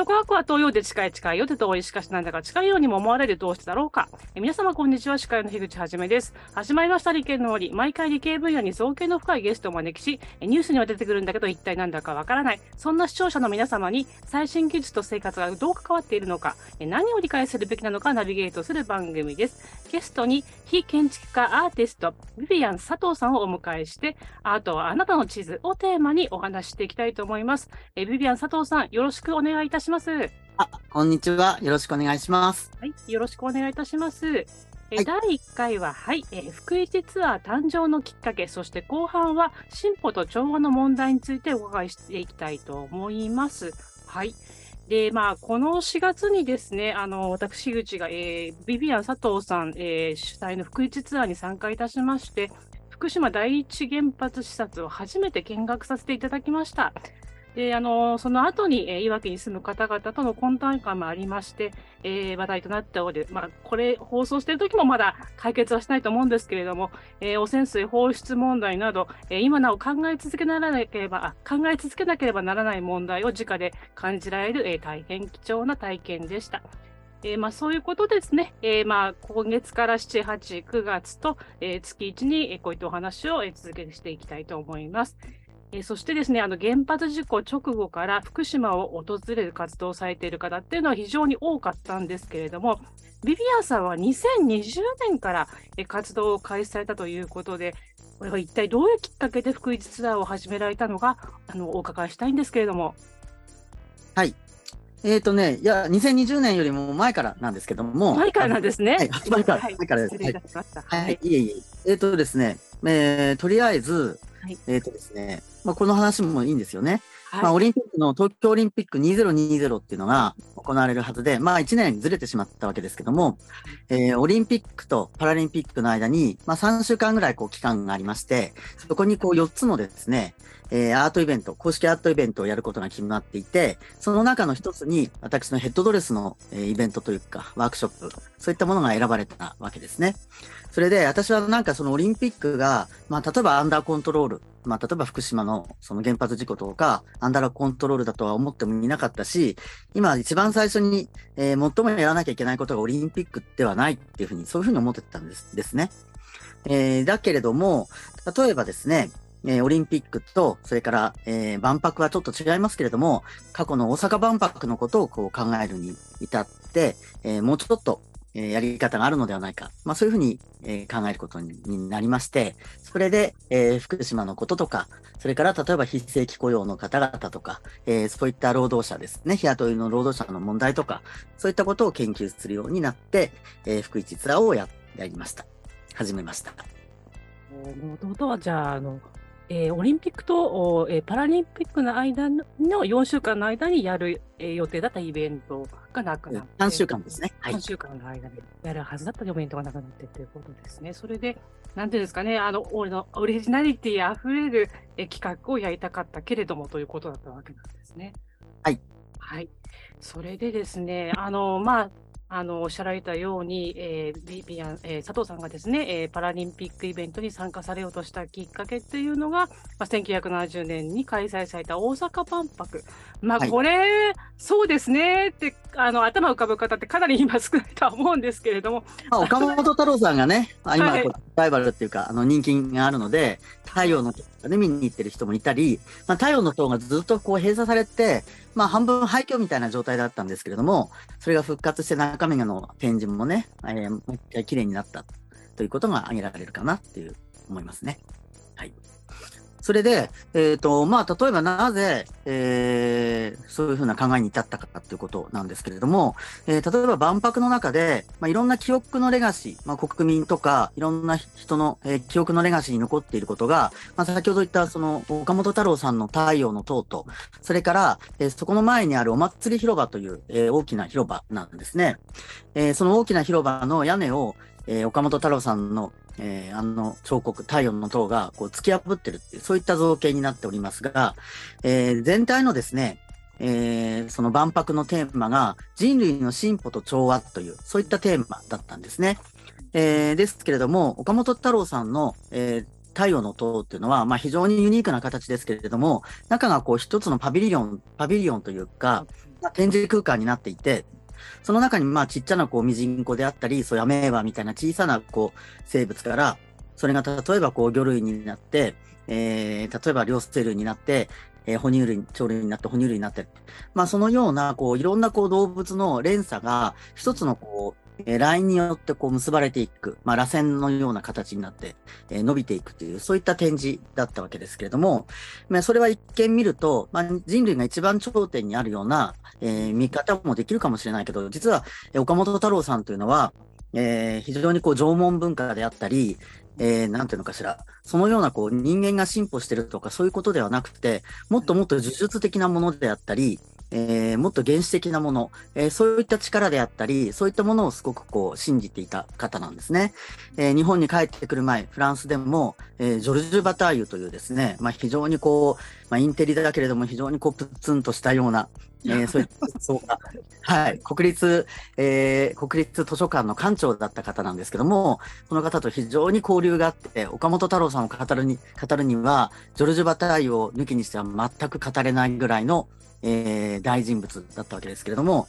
と科学は東洋で近い近いよって遠いしかしなんだか近いようにも思われるどうしてだろうか。え皆様こんにちは、司会の樋口はじめです。始まりました理系の森。毎回理系分野に造形の深いゲストをお招きし、ニュースには出てくるんだけど一体なんだかわからない。そんな視聴者の皆様に最新技術と生活がどう関わっているのか、何を理解するべきなのかナビゲートする番組です。ゲストに非建築家アーティスト、ビビアン佐藤さんをお迎えして、アートはあなたの地図をテーマにお話していきたいと思います。えビビアン佐藤さん、よろしくお願いいたします。あ、こんにちは。よろしくお願いします。はい、よろしくお願いいたします。え、はい、第1回は、はい、えー、福市ツアー誕生のきっかけ、そして後半は進歩と調和の問題についてお伺いしていきたいと思います。はい。で、まあ、この4月にですね、あの、私、口が、えー、ビビアン佐藤さん、えー、主催の福市ツアーに参加いたしまして、福島第一原発視察を初めて見学させていただきました。で、あの、その後に、えー、いわきに住む方々との混沌感もありまして、えー、話題となっておる、まあ、これ、放送している時もまだ解決はしないと思うんですけれども、えー、汚染水放出問題など、え、今なお考え続けならなければ、考え続けなければならない問題を直で感じられる、え、大変貴重な体験でした。えー、まあ、そういうことですね。えー、まあ、今月から7、8、9月と、えー、月1に、こういったお話を、続けてしていきたいと思います。えそしてですね、あの原発事故直後から福島を訪れる活動をされている方っていうのは非常に多かったんですけれども、ビビアンさんは2020年から活動を開始されたということで、これは一体どういうきっかけで福井ツアーを始められたのか、あのお伺いしたいんですけれども。はい。えっ、ー、とね、いや、2020年よりも前からなんですけども。前からなんですね。はい、前から、前からです。はい、はい、いえいえ。えっ、ー、とですね、えー、とりあえず、はい、えっ、ー、とですね、まあ、この話もいいんですよね。はい、まあ、オリンピックの東京オリンピック2020っていうのが行われるはずで、まあ1年ずれてしまったわけですけども、えー、オリンピックとパラリンピックの間に、まあ3週間ぐらいこう期間がありまして、そこにこう4つのですね、えー、アートイベント、公式アートイベントをやることが決まっていて、その中の一つに私のヘッドドレスの、えー、イベントというか、ワークショップ、そういったものが選ばれたわけですね。それで私はなんかそのオリンピックが、まあ例えばアンダーコントロール、まあ例えば福島のその原発事故とか、アンダーコントロールだとは思ってもいなかったし、今一番最初に、えー、最もやらなきゃいけないことがオリンピックではないっていうふうに、そういうふうに思ってたんですですね。えー、だけれども、例えばですね、えー、オリンピックと、それから、えー、万博はちょっと違いますけれども、過去の大阪万博のことをこう考えるに至って、えー、もうちょっと、えー、やり方があるのではないか。まあそういうふうに、えー、考えることになりまして、それで、えー、福島のこととか、それから例えば非正規雇用の方々とか、えー、そういった労働者ですね、日雇いの労働者の問題とか、そういったことを研究するようになって、えー、福一ツアーをややりました。始めました。もともとはじゃあ、あの、えー、オリンピックと、えー、パラリンピックの間の4週間の間にやる、えー、予定だったイベントがなくなって、3週間ですね。はい、3週間の間にやるはずだったイベントがなくなってということですね。それで、なんていうんですかね、あの、俺のオリジナリティあふれる、え企画をやりたかったけれどもということだったわけなんですね。はい。はい。それでですね、あの、まあ、あのおっしゃられたように、えービビアンえー、佐藤さんがですね、えー、パラリンピックイベントに参加されようとしたきっかけっていうのが、まあ、1970年に開催された大阪万博。まあ、これ、はい、そうですねってあの頭浮かぶ方ってかなり今少ないとは思うんですけれども。まあ、岡本太郎さんがね、今、はい、ライバルっていうか、あの人気があるので、太陽の見に行ってる人もいたり、まあ、太陽の塔がずっとこう閉鎖されて、まあ、半分廃墟みたいな状態だったんですけれども、それが復活して中身の展示もね、えー、もう一回綺麗になったということが挙げられるかなっていう思いますね。はい。それで、えっ、ー、と、まあ、例えばなぜ、えー、そういうふうな考えに至ったかということなんですけれども、えー、例えば万博の中で、まあ、いろんな記憶のレガシー、まあ、国民とか、いろんな人の、えー、記憶のレガシーに残っていることが、まあ、先ほど言った、その、岡本太郎さんの太陽の塔と、それから、えー、そこの前にあるお祭り広場という、えー、大きな広場なんですね。えー、その大きな広場の屋根を、えー、岡本太郎さんのえー、あの彫刻、太陽の塔がこう突き破ってるっていう、そういった造形になっておりますが、えー、全体のですね、えー、その万博のテーマが人類の進歩と調和という、そういったテーマだったんですね。えー、ですけれども、岡本太郎さんの、えー、太陽の塔っていうのは、まあ、非常にユニークな形ですけれども、中がこう一つのパビリオン、パビリオンというか、展示空間になっていて、その中にまあちっちゃなこうミジンコであったり、そういうアメーバみたいな小さなこう生物から、それが例えばこう魚類になって、えー、例えば両生類になって、えー、哺乳類、鳥類になって哺乳類になって、まあそのようなこういろんなこう動物の連鎖が一つのこうえー、ラインによってこう結ばれていく、まあ、螺旋のような形になって、えー、伸びていくという、そういった展示だったわけですけれども、まあ、それは一見見ると、まあ、人類が一番頂点にあるような、えー、見方もできるかもしれないけど、実は、岡本太郎さんというのは、えー、非常にこう縄文文化であったり、えー、なんていうのかしら、そのようなこう人間が進歩してるとかそういうことではなくて、もっともっと呪術的なものであったり、えー、もっと原始的なもの、えー、そういった力であったり、そういったものをすごくこう信じていた方なんですね。えー、日本に帰ってくる前、フランスでも、えジョルジュ・バターユというですね、まあ、非常にこう、まあ、インテリだけれども非常にこうプツンとしたような、え そういったそうか、はい、国立、え国立図書館の館長だった方なんですけども、その方と非常に交流があって、岡本太郎さんを語るに語るには、ジョルジュ・バターユを抜きにしては全く語れないぐらいの、えー、大人物だったわけですけれども、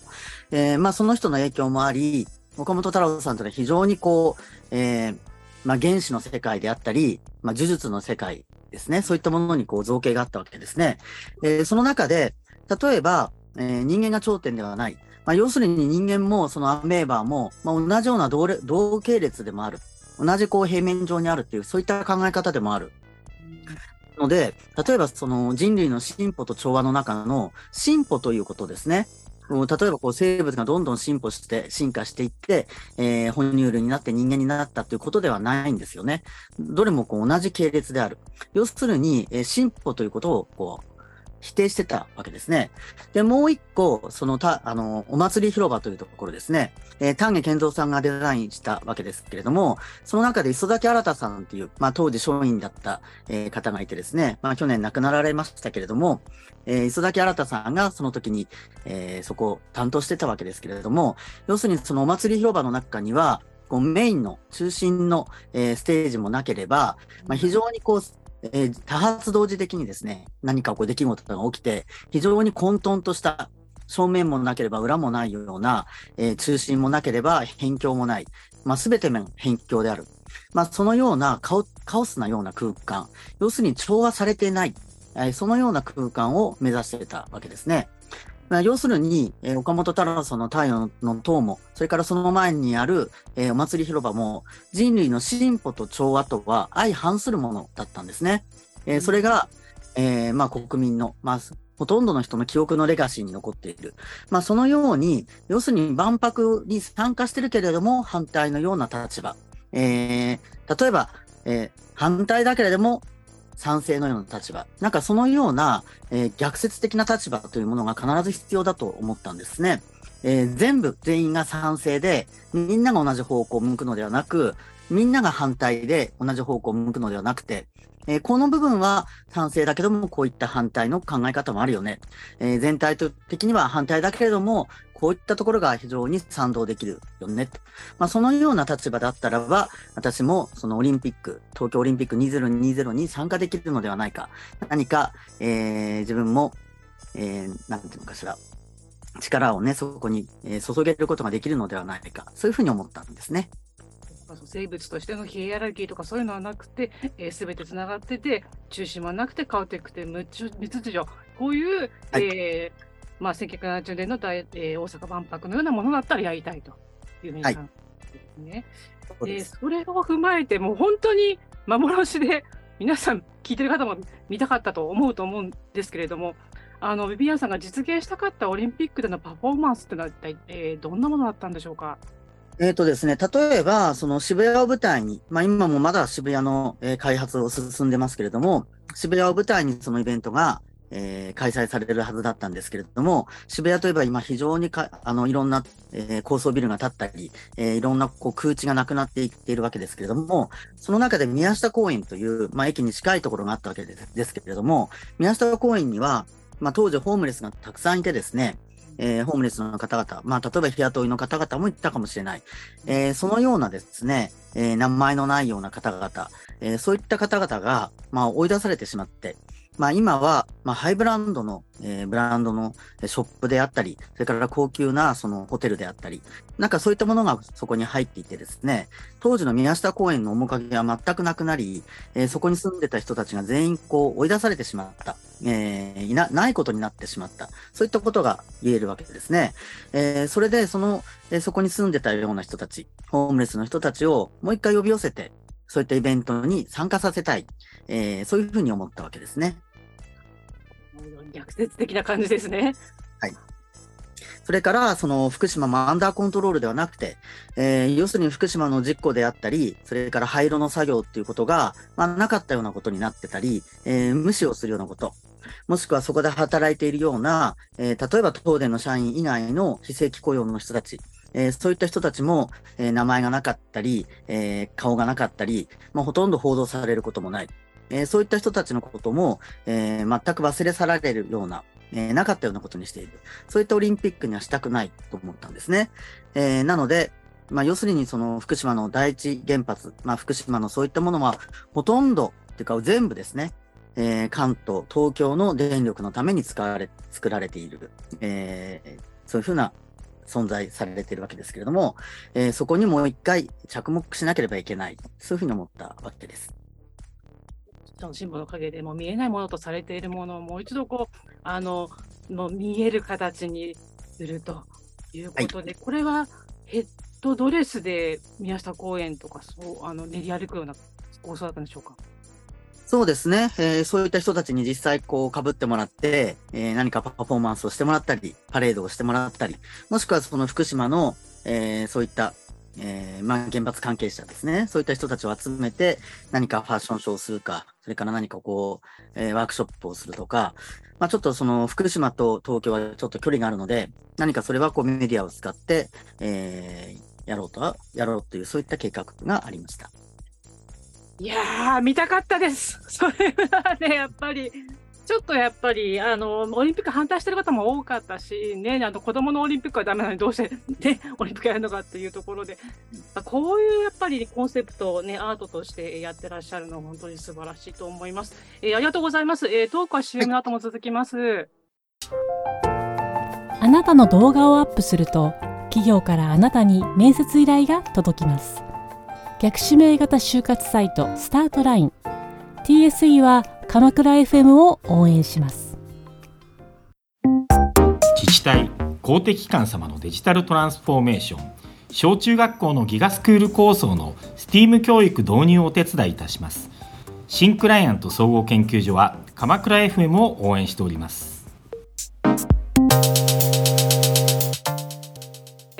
えー、まあその人の影響もあり、岡本太郎さんというのは非常にこう、えー、まあ原始の世界であったり、まあ呪術の世界ですね、そういったものにこう造形があったわけですね。えー、その中で、例えば、えー、人間が頂点ではない。まあ、要するに人間もそのアメーバーも、まあ、同じような同系列でもある。同じこう平面上にあるっていう、そういった考え方でもある。ので、例えばその人類の進歩と調和の中の進歩ということですね。例えばこう生物がどんどん進歩して進化していって、えー、哺乳類になって人間になったということではないんですよね。どれもこう同じ系列である。要するに、え、進歩ということをこう否定してたわけですね。で、もう一個、そのた、あの、お祭り広場というところですね。えー、丹下健三さんがデザインしたわけですけれども、その中で磯崎新さんっていう、まあ当時商員だった、えー、方がいてですね、まあ去年亡くなられましたけれども、えー、磯崎新さんがその時に、えー、そこを担当してたわけですけれども、要するにそのお祭り広場の中には、こうメインの中心の、えー、ステージもなければ、まあ、非常にこうえー、多発同時的にですね、何かこう出来事が起きて、非常に混沌とした正面もなければ裏もないような、えー、中心もなければ辺境もない、まあ、全ての辺境である。まあ、そのようなカオカオスなような空間、要するに調和されてない、えー、そのような空間を目指してたわけですね。まあ、要するに、えー、岡本太郎さんの太陽の塔も、それからその前にある、えー、お祭り広場も、人類の進歩と調和とは相反するものだったんですね。えー、それが、えー、まあ国民の、まあ、ほとんどの人の記憶のレガシーに残っている。まあそのように、要するに万博に参加してるけれども、反対のような立場。えー、例えば、えー、反対だけれども、賛成のような立場。なんかそのような、えー、逆説的な立場というものが必ず必要だと思ったんですね。えー、全部全員が賛成で、みんなが同じ方向を向くのではなく、みんなが反対で同じ方向を向くのではなくて、えー、この部分は賛成だけども、こういった反対の考え方もあるよね。えー、全体的には反対だけれども、こういったところが非常に賛同できるよね。まあ、そのような立場だったらば、私もそのオリンピック、東京オリンピック2020に参加できるのではないか。何か、えー、自分も、えー、なんていうのかしら、力をね、そこに、え、注げることができるのではないか。そういうふうに思ったんですね。生物としてのヒエラルキーとかそういうのはなくて、えー、全てつながってて、中心はなくて、カオテックで無秩序、こういう、はい、えーまあ、1970年の大、えー、大阪万博のようなものだったらやりたいというふうに考えですね。はい、でそれを踏まえて、もう本当に幻で、皆さん聞いてる方も見たかったと思うと思うんですけれども、あのビビアンさんが実現したかったオリンピックでのパフォーマンスってのは一体、えー、どんなものだったんでしょうか？えっ、ー、とですね、例えば、その渋谷を舞台に、まあ今もまだ渋谷の、え、開発を進んでますけれども、渋谷を舞台にそのイベントが、えー、開催されるはずだったんですけれども、渋谷といえば今非常にか、あの、いろんな、えー、高層ビルが建ったり、えー、いろんなこう空地がなくなっていっているわけですけれども、その中で宮下公園という、まあ、駅に近いところがあったわけですですけれども、宮下公園には、まあ、当時ホームレスがたくさんいてですね、えー、ホームレスの方々、まあ、例えば日雇いの方々もいたかもしれない。えー、そのようなですね、えー、名前のないような方々、え、そういった方々が、まあ、追い出されてしまって、まあ、今は、まあ、ハイブランドの、えー、ブランドのショップであったり、それから高級なそのホテルであったり、なんかそういったものがそこに入っていてですね、当時の宮下公園の面影は全くなくなり、えー、そこに住んでた人たちが全員こう追い出されてしまった、えー、いなないことになってしまった、そういったことが言えるわけですね。えー、それでその、えー、そこに住んでたような人たち、ホームレスの人たちをもう一回呼び寄せて、そういったイベントに参加させたい、えー、そういうふうに思ったわけですね。逆説的な感じですね。はい。それから、その福島もアンダーコントロールではなくて、えー、要するに福島の実行であったり、それから廃炉の作業っていうことが、まあ、なかったようなことになってたり、えー、無視をするようなこと、もしくはそこで働いているような、えー、例えば東電の社員以外の非正規雇用の人たち、えー、そういった人たちも、えー、名前がなかったり、えー、顔がなかったり、まあ、ほとんど報道されることもない。えそういった人たちのことも、え全く忘れ去られるような、えなかったようなことにしている。そういったオリンピックにはしたくないと思ったんですね。えなので、まあ、要するにその福島の第一原発、まあ、福島のそういったものはほとんど、っていうか全部ですね、えー、関東、東京の電力のために使われ、作られている、えー、そういうふうな存在されているわけですけれども、えー、そこにもう一回着目しなければいけない。そういうふうに思ったわけです。そのシンボの陰でも見えないものとされているものをもう一度こう、あの、の見える形にするということで、はい、これはヘッドドレスで宮下公園とか、そう、あの、練り歩くような構想だったんでしょうか？そうですね、えー、そういった人たちに実際こう被ってもらって、えー、何かパフォーマンスをしてもらったり、パレードをしてもらったり、もしくはその福島の、えー、そういったえー、まあ、原発関係者ですね。そういった人たちを集めて、何かファッションショーをするか、それから何かこう、え、ワークショップをするとか、まあ、ちょっとその福島と東京はちょっと距離があるので、何かそれはこうメディアを使って、え、やろうとやろうという、そういった計画がありました。いやー、見たかったです。それはね、やっぱり、ちょっとやっぱりあのオリンピック反対してる方も多かったし、ね、あの子供のオリンピックはだめなのにどうして、ね、オリンピックやるのかっていうところで、こういうやっぱりコンセプトを、ね、アートとしてやってらっしゃるのは本当に素晴らしいと思います。えー、ありがとうございます。えー、トークは CM の後も続きます。あなたの動画をアップすると企業からあなたに面接依頼が届きます。逆指名型就活サイトスタートライン。TSE は鎌倉 FM を応援します。自治体公的機関様のデジタルトランスフォーメーション。小中学校のギガスクール構想の STEAM 教育導入をお手伝いいたします。新クライアント総合研究所は鎌倉 FM を応援しております。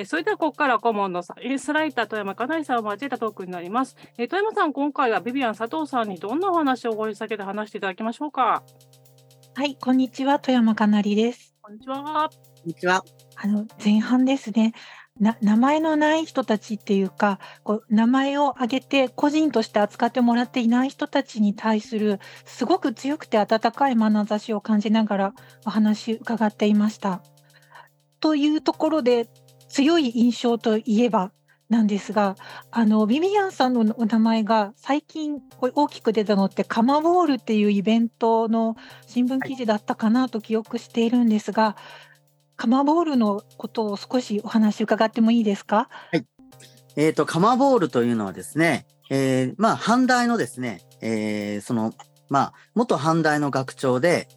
それではここから顧問のサイエンスライター富山かなりさんを交えたトークになります。え富山さん、今回はビビアン佐藤さんにどんなお話を掘り下げて話していただきましょうか？はい、こんにちは、富山かなりです。こんにちは。こんにちは。あの前半ですね。な名前のない人たちっていうかこう名前を挙げて個人として扱ってもらっていない人たちに対するすごく強くて温かい眼差しを感じながらお話伺っていました。というところで強い印象といえばなんですが、あのビビアンさんのお名前が最近大きく出たのってカマボールっていうイベントの新聞記事だったかなと記憶しているんですが、はい、カマボールのことを少しお話伺ってもいいですか？はい。えっ、ー、とカマボールというのはですね、えー、まあ阪大のですね、えー、そのまあ元阪大の学長で、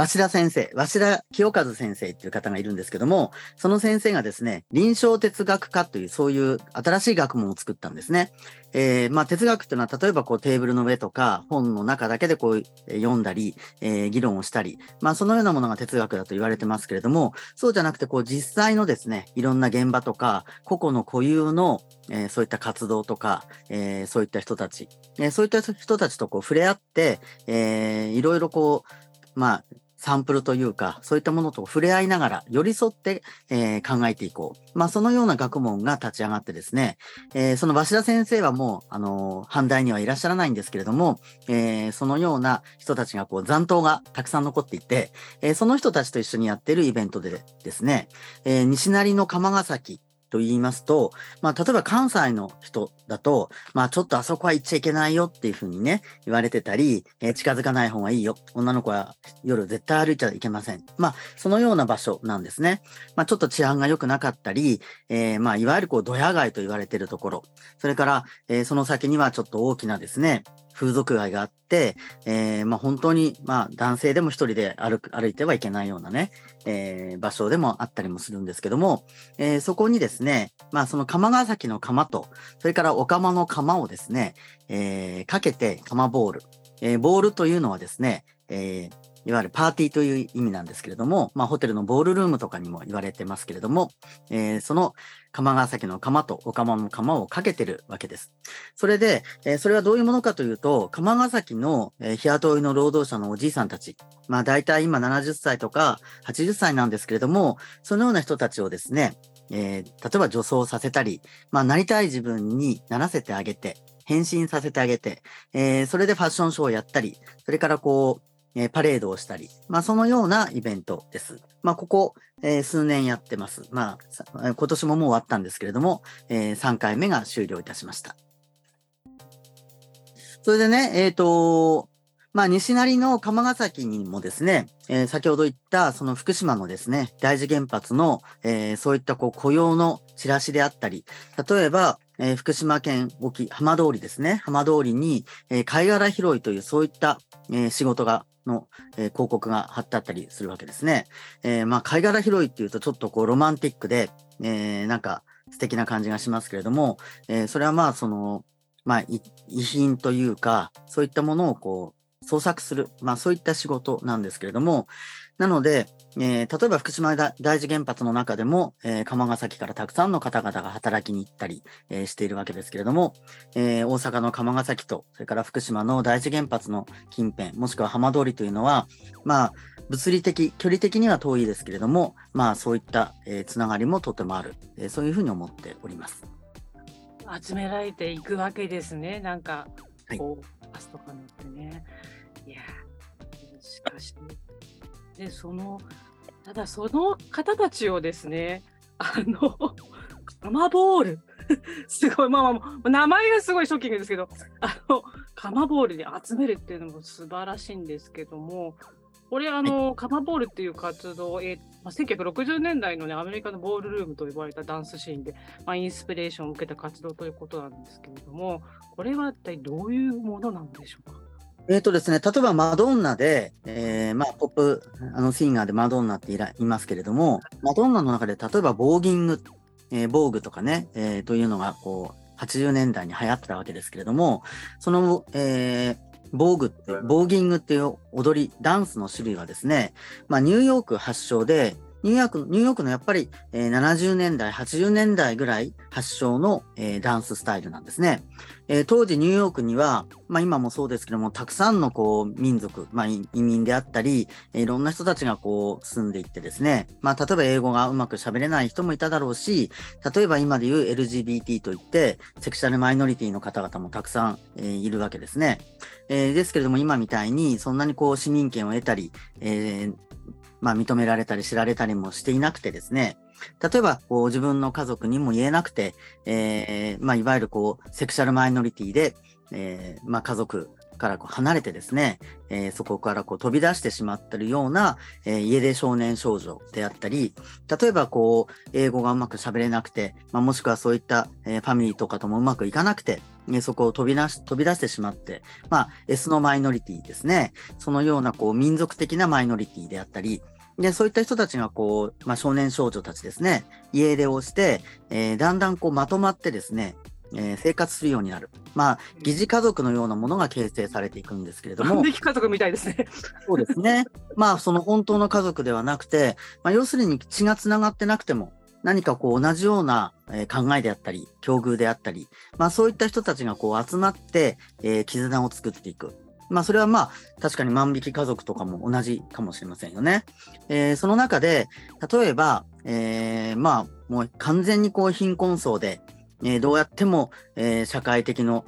鷲田先生、鷲田清和先生っていう方がいるんですけども、その先生がですね、臨床哲学科というそういう新しい学問を作ったんですね。えー、まあ哲学っていうのは例えばこうテーブルの上とか本の中だけでこう読んだり、えー、議論をしたり、まあそのようなものが哲学だと言われてますけれども、そうじゃなくてこう実際のですね、いろんな現場とか、個々の固有の、えー、そういった活動とか、えー、そういった人たち、えー、そういった人たちとこう触れ合って、えー、いろいろこう、まあ、サンプルというか、そういったものと触れ合いながら寄り添って、えー、考えていこう。まあ、そのような学問が立ち上がってですね、えー、その鷲田先生はもう、あのー、阪大にはいらっしゃらないんですけれども、えー、そのような人たちがこう残党がたくさん残っていて、えー、その人たちと一緒にやっているイベントでですね、えー、西成の釜ヶ崎と言いますと、まあ、例えば関西の人だと、まあ、ちょっとあそこは行っちゃいけないよっていうふうにね、言われてたり、えー、近づかない方がいいよ。女の子は夜絶対歩いちゃいけません。まあ、そのような場所なんですね。まあ、ちょっと治安が良くなかったり、えー、まあ、いわゆるこう、ドヤ街と言われてるところ。それから、えー、その先にはちょっと大きなですね、風俗街があって、えー、まあ、本当に、まあ、男性でも一人で歩く、歩いてはいけないようなね、えー、場所でもあったりもするんですけども、えー、そこにですね、まあ、その釜ヶ崎の釜と、それからお釜の釜をですね、え、かけて釜ボール。え、ボールというのはですね、えー、いわゆるパーティーという意味なんですけれども、まあ、ホテルのボールルームとかにも言われてますけれども、えー、その釜ヶ崎の釜とお釜の釜をかけてるわけです。それで、えー、それはどういうものかというと、釜ヶ崎の、日雇いの労働者のおじいさんたち、まあ大体今70歳とか80歳なんですけれども、そのような人たちをですね、えー、例えば女装させたり、まあなりたい自分にならせてあげて、変身させてあげて、えー、それでファッションショーをやったり、それからこう、え、パレードをしたり、まあ、そのようなイベントです。まあ、ここ、えー、数年やってます。まあ、今年ももう終わったんですけれども、えー、3回目が終了いたしました。それでね、えっ、ー、と、まあ、西成の釜ヶ崎にもですね、えー、先ほど言ったその福島のですね、大事原発の、えー、そういったこう雇用のチラシであったり、例えば、えー、福島県沖浜通りですね、浜通りに、え貝殻拾いというそういった、え仕事がの、えー、広告が貼ってあったりするわけですね。えー、まあ、貝殻拾いっていうとちょっとこうロマンティックで、えー、なんか素敵な感じがしますけれども、えー、それはまあその、まあ、遺品というか、そういったものをこう創作する、まあそういった仕事なんですけれども、なので、えー、例えば福島第一原発の中でも、えー、釜ヶ崎からたくさんの方々が働きに行ったり、えー、しているわけですけれども、え大阪の釜ヶ崎と、それから福島の第一原発の近辺、もしくは浜通りというのは、まあ、物理的、距離的には遠いですけれども、まあ、そういった、えつながりもとてもある、えそういうふうに思っております。集められていくわけですね、なんか、こう、はい、パスとか乗ってね。いや、しかし、で、その、ただその方たちをですね、あの、カマボール、すごい、まあまあ、名前がすごいショッキングですけど、あの、カマボールに集めるっていうのも素晴らしいんですけども、これ、あの、カマボールっていう活動、えまあ、1960年代のね、アメリカのボールルームと呼ばれたダンスシーンで、まあ、インスピレーションを受けた活動ということなんですけれども、これは一体どういうものなんでしょうか？え、ー、とですね、例えばマドンナで、えー、まあ、ポップ、あの、シンガーでマドンナっていらいますけれども、マドンナの中で、例えば、ボーギング、えー、ボーグとかね、えー、というのが、こう、80年代に流行ってたわけですけれども、その、えー、ボーグって、ボーギングっていう踊り、ダンスの種類はですね、まあ、ニューヨーク発祥で、ニューヨーク、ニューヨークのやっぱり、えー、70年代、80年代ぐらい発祥の、えー、ダンススタイルなんですね。えー、当時ニューヨークには、まあ今もそうですけども、たくさんのこう民族、まあ移民であったり、いろんな人たちがこう住んでいってですね、まあ例えば英語がうまく喋れない人もいただろうし、例えば今で言う LGBT といって、セクシャルマイノリティの方々もたくさん、えー、いるわけですね。えー、ですけれども今みたいにそんなにこう市民権を得たり、えー、まあ、認められたり知られたりもしていなくてですね、例えば、こう、自分の家族にも言えなくて、えー、まあ、いわゆるこう、セクシャルマイノリティで、えー、まあ、家族からこう離れてですね、えー、そこからこう飛び出してしまってるような、えー、家出少年少女であったり、例えばこう、英語がうまく喋れなくて、まあ、もしくはそういった、えー、ファミリーとかともうまくいかなくて、ね、そこを飛び出し、飛び出してしまって、まあ、S のマイノリティですね。そのようなこう、民族的なマイノリティであったり、で、そういった人たちがこう、まあ、少年少女たちですね、家出をして、えー、だんだんこうまとまってですね、えー、生活するようになる。まあ、疑似家族のようなものが形成されていくんですけれども。家族みたいですね。そうですね。まあ、その本当の家族ではなくて、まあ、要するに血が繋がってなくても、何かこう同じような考えであったり、境遇であったり、まあそういった人たちがこう集まって、えー、絆を作っていく。まあ、それはまあ、確かに万引き家族とかも同じかもしれませんよね。えー、その中で、例えば、えー、まあ、もう完全にこう貧困層で、えー、どうやっても、えー、社会的の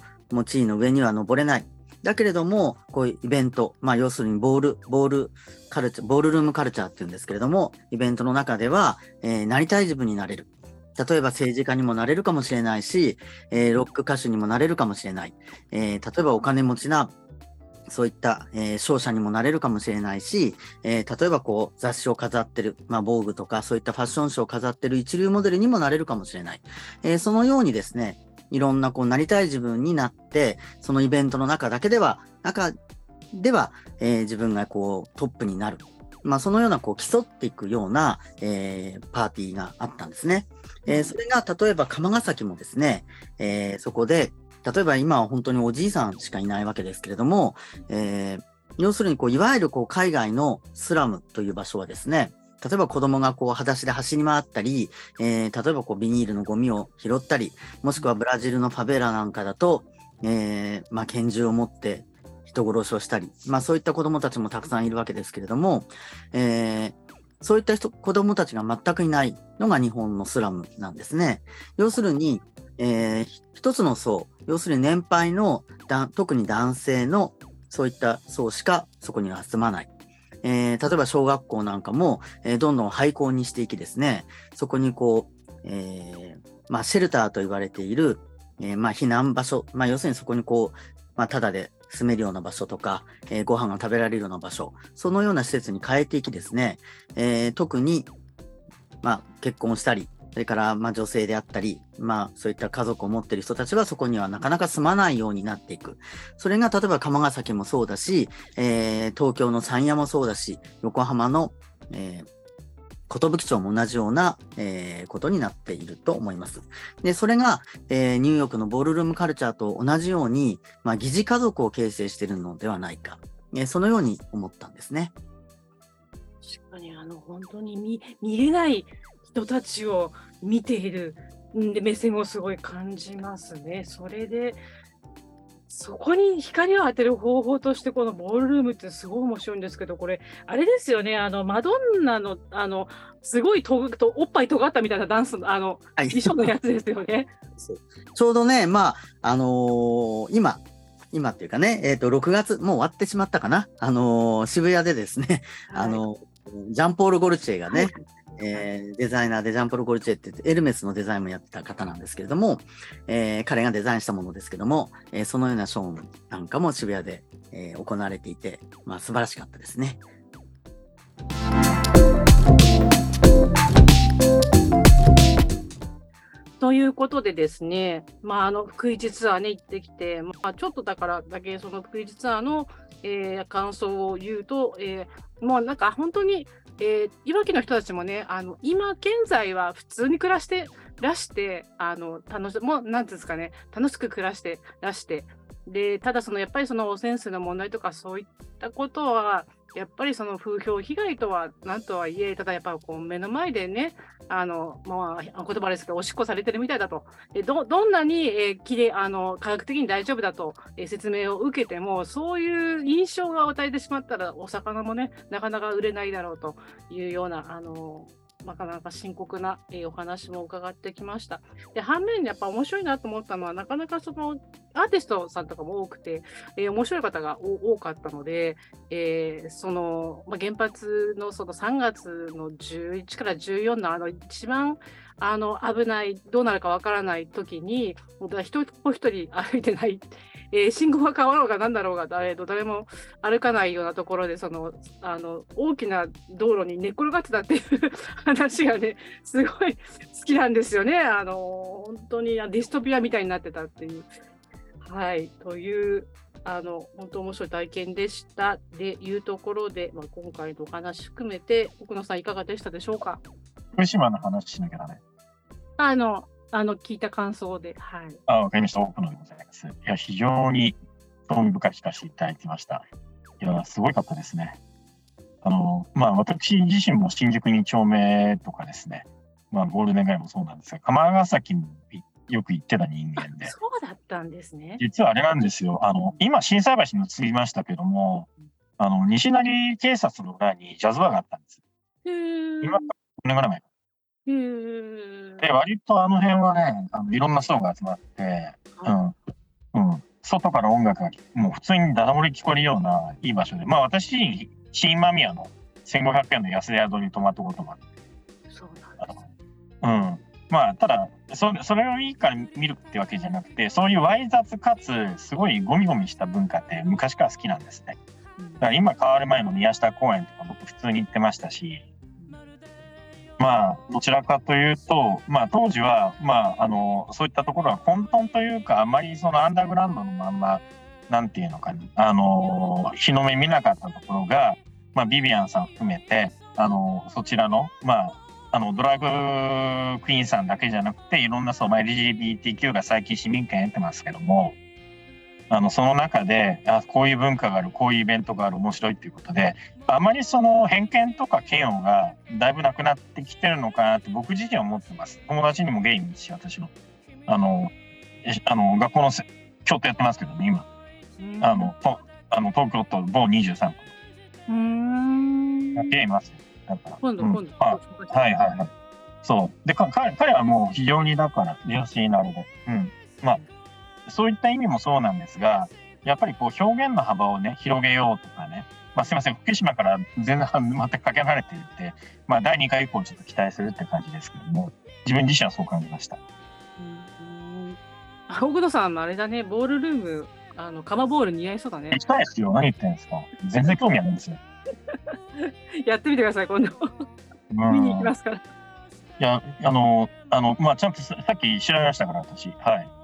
地位の上には登れない。だけれども、こういうイベント、まあ要するにボール、ボールカルチャー、ボールルームカルチャーっていうんですけれども、イベントの中では、えー、なりたい自分になれる。例えば政治家にもなれるかもしれないし、えー、ロック歌手にもなれるかもしれない。えー、例えばお金持ちなそういった、えー、商社にもなれるかもしれないし、えー、例えばこう雑誌を飾ってる、まあ、防具とかそういったファッション誌を飾ってる一流モデルにもなれるかもしれない。えー、そのようにですね、いろんなこうなりたい自分になって、そのイベントの中だけでは、中では、えー、自分がこうトップになる。まあ、そのようなこう競っていくような、えー、パーティーがあったんですね。えー、それが例えば釜ヶ崎もですね、えー、そこで例えば今は本当におじいさんしかいないわけですけれども、えー、要するにこういわゆるこう海外のスラムという場所はですね、例えば子供がこう裸足で走り回ったり、えー、例えばこうビニールのゴミを拾ったり、もしくはブラジルのファベラなんかだと、えー、まあ、拳銃を持って人殺しをしたり、まあそういった子供たちもたくさんいるわけですけれども、えー、そういった人子供たちが全くいないのが日本のスラムなんですね。要するに、えー、一つの層、要するに年配の特に男性のそういった層しかそこには住まない。えー、例えば小学校なんかも、えー、どんどん廃校にしていきですね、そこにこう、えー、まあ、シェルターと言われている、えまあ、避難場所、まあ、要するにそこにこう、まあ、ただで住めるような場所とか、えご飯が食べられるような場所、そのような施設に変えていきですね、え特に、まあ、結婚したり、それから、まあ、女性であったり、まあ、そういった家族を持っている人たちはそこにはなかなか住まないようになっていく。それが、例えば、釜ヶ崎もそうだし、えー、東京の山谷もそうだし、横浜の、えー、寿町も同じような、えー、ことになっていると思います。で、それが、えー、ニューヨークのボールルームカルチャーと同じように、まあ、疑似家族を形成しているのではないか、えー、そのように思ったんですね。確かに、あの、本当に見見れない人たちを見ている。んで目線をすごい感じますね。それでそこに光を当てる方法として、このボールルームってすごい面白いんですけど、これ、あれですよね、あのマドンナのあのすごいととおっぱいとがったみたいなダンスのあの、はい、衣装のやつですよね。ちょうどね、まああのー、今、今っていうかね、えー、と6月、もう終わってしまったかな、あのー、渋谷でですね、はい、あのジャンポール・ゴルチェがね、はいえー、デザイナーでジャンポル・ゴルチェってエルメスのデザインもやってた方なんですけれども、えー、彼がデザインしたものですけども、えー、そのようなショーなんかも渋谷で、え行われていて、まあ、素晴らしかったですね。ということでですね、まあ、あの福市ツアーね、行ってきて、まあ、ちょっとだからだけその福市ツアーの、えー、感想を言うと、えー、もうなんか本当にえー、いわきの人たちもね、あの今現在は普通に暮らしてらして、あの楽しもうなんですかね、楽しく暮らしてらして、でただそのやっぱりその汚染水の問題とかそういったことはやっぱりその風評被害とは何とはいえ、ただやっぱこう目の前でね、あのまあ、言葉ですけど、おしっこされてるみたいだと、どどんなに、え、きれあの科学的に大丈夫だと、え、説明を受けても、そういう印象が与えてしまったら、お魚もね、なかなか売れないだろうというような、あのなかなか深刻な、えー、お話も伺ってきました。で反面、やっぱ面白いなと思ったのは、なかなかそのアーティストさんとかも多くて、えー、面白い方が多かったので、えー、その、まあ、原発のその3月の11から14のあの一番あの危ない、どうなるかわからない時に、一人一人歩いてないえー、信号が変わろうが何だろうが誰誰も歩かないようなところでそのあの大きな道路に寝転がってたっていう話がねすごい好きなんですよね。あの本当にディストピアみたいになってたっていう。はいというあの本当面白い体験でしたでいうところで、まあ、今回のお話含めて奥野さんいかがでしたでしょうか？福島の話しなきゃダメ。あのあの聞いた感想で。はい。あわかりました。多くのでございます。いや、非常に興味深く聞かせていただいてました。いや、すごかったですね。あの、まあ、私自身も新宿2丁目とかですね、まあ、ゴールデン街もそうなんですが、釜ヶ崎に行っよく行ってた人間で。そうだったんですね。実はあれなんですよ。あの、今、心斎橋に移りましたけども、あの、西成警察の裏にジャズバーがあったんです。今、5年ぐらい前。で、割とあの辺はね、あのいろんな層が集まって、うん、うん、外から音楽がもう普通にダダ漏れ聞こえるようないい場所で、まあ私、新間宮の1500円の安宿に泊まったこともあって。そうなんです。うん。まあ、ただそ、それをいいから見るってわけじゃなくて、そういうわい雑かつ、すごいゴミゴミした文化って昔から好きなんですね。だから今変わる前の宮下公園とか僕普通に行ってましたし、まあ、どちらかというと、まあ、当時は、まあ、あの、そういったところは混沌というか、あまりそのアンダーグラウンドのまんま、なんていうのか、あの、日の目見なかったところが、まあ、ビビアンさん含めて、あの、そちらの、まあ、あの、ドラッグクイーンさんだけじゃなくて、いろんなその LGBTQ が最近市民権得てますけども、あの、その中で、あこういう文化がある、こういうイベントがある、面白いっていうことで、あまりその偏見とか嫌悪がだいぶなくなってきてるのかなって僕自身は思ってます。友達にもゲイにし、私の。あの、あの、学校の京都やってますけどね、今。あの、とあの東京都某23区。うん。ゲイいますよ。だから。今度、今度。あはいはいはい。そう。で、か彼彼はもう非常にだから純粋なので、うん。まあ、そういった意味もそうなんですが、やっぱりこう表現の幅をね、広げようとかね、まあ、すみません、福島から全然全くかけ離れていて、まあ、第2回以降ちょっと期待するって感じですけども、自分自身はそう感じました。奥野さん、あれだね、ボールルーム、あの、カマボール似合いそうだね。行きたいですよ。何言ってんですか。全然興味あるんですよ。やってみてください、今度。見に行きますから。いや、あの、あの、まあ、ちゃんとさっき調べましたから、私。はい。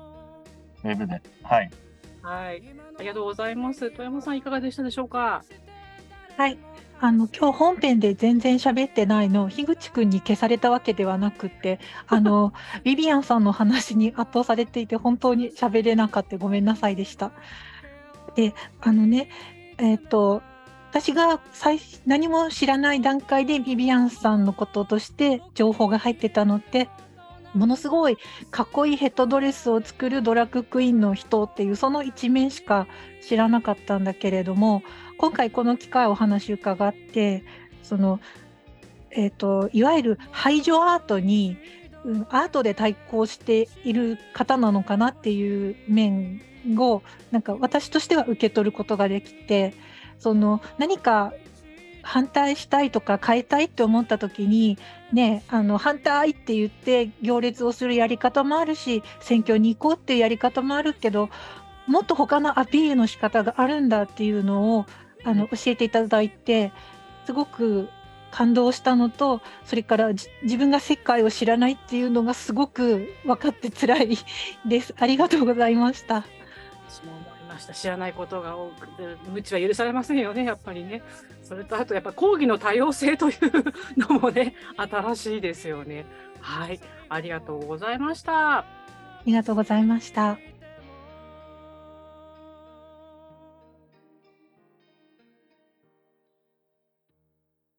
ウェブで。はい。はい。ありがとうございます。富山さん、いかがでしたでしょうか？はい。あの今日本編で全然喋ってないの樋口くんに消されたわけではなくってあの ビビアンさんの話に圧倒されていて本当に喋れなかったごめんなさいでした。であのねえっ、ー、と私が最何も知らない段階でビビアンさんのこととして情報が入ってたのってものすごいかっこいいヘッドドレスを作るドラッグクイーンの人っていうその一面しか知らなかったんだけれども今回この機会お話伺ってその、えーと、いわゆる排除アートに、アートで対抗している方なのかなっていう面をなんか私としては受け取ることができてその何か反対したいとか変えたいって思った時にねあの反対って言って行列をするやり方もあるし選挙に行こうっていうやり方もあるけどもっと他のアピールの仕方があるんだっていうのをあの教えていただいてすごく感動したのとそれから自分が世界を知らないっていうのがすごく分かって辛いです。ありがとうございました。ました。知らないことが多くて無知は許されませんよねやっぱりね。それとあとやっぱ講義の多様性というのもね 新しいですよね。はい、ありがとうございました。ありがとうございました。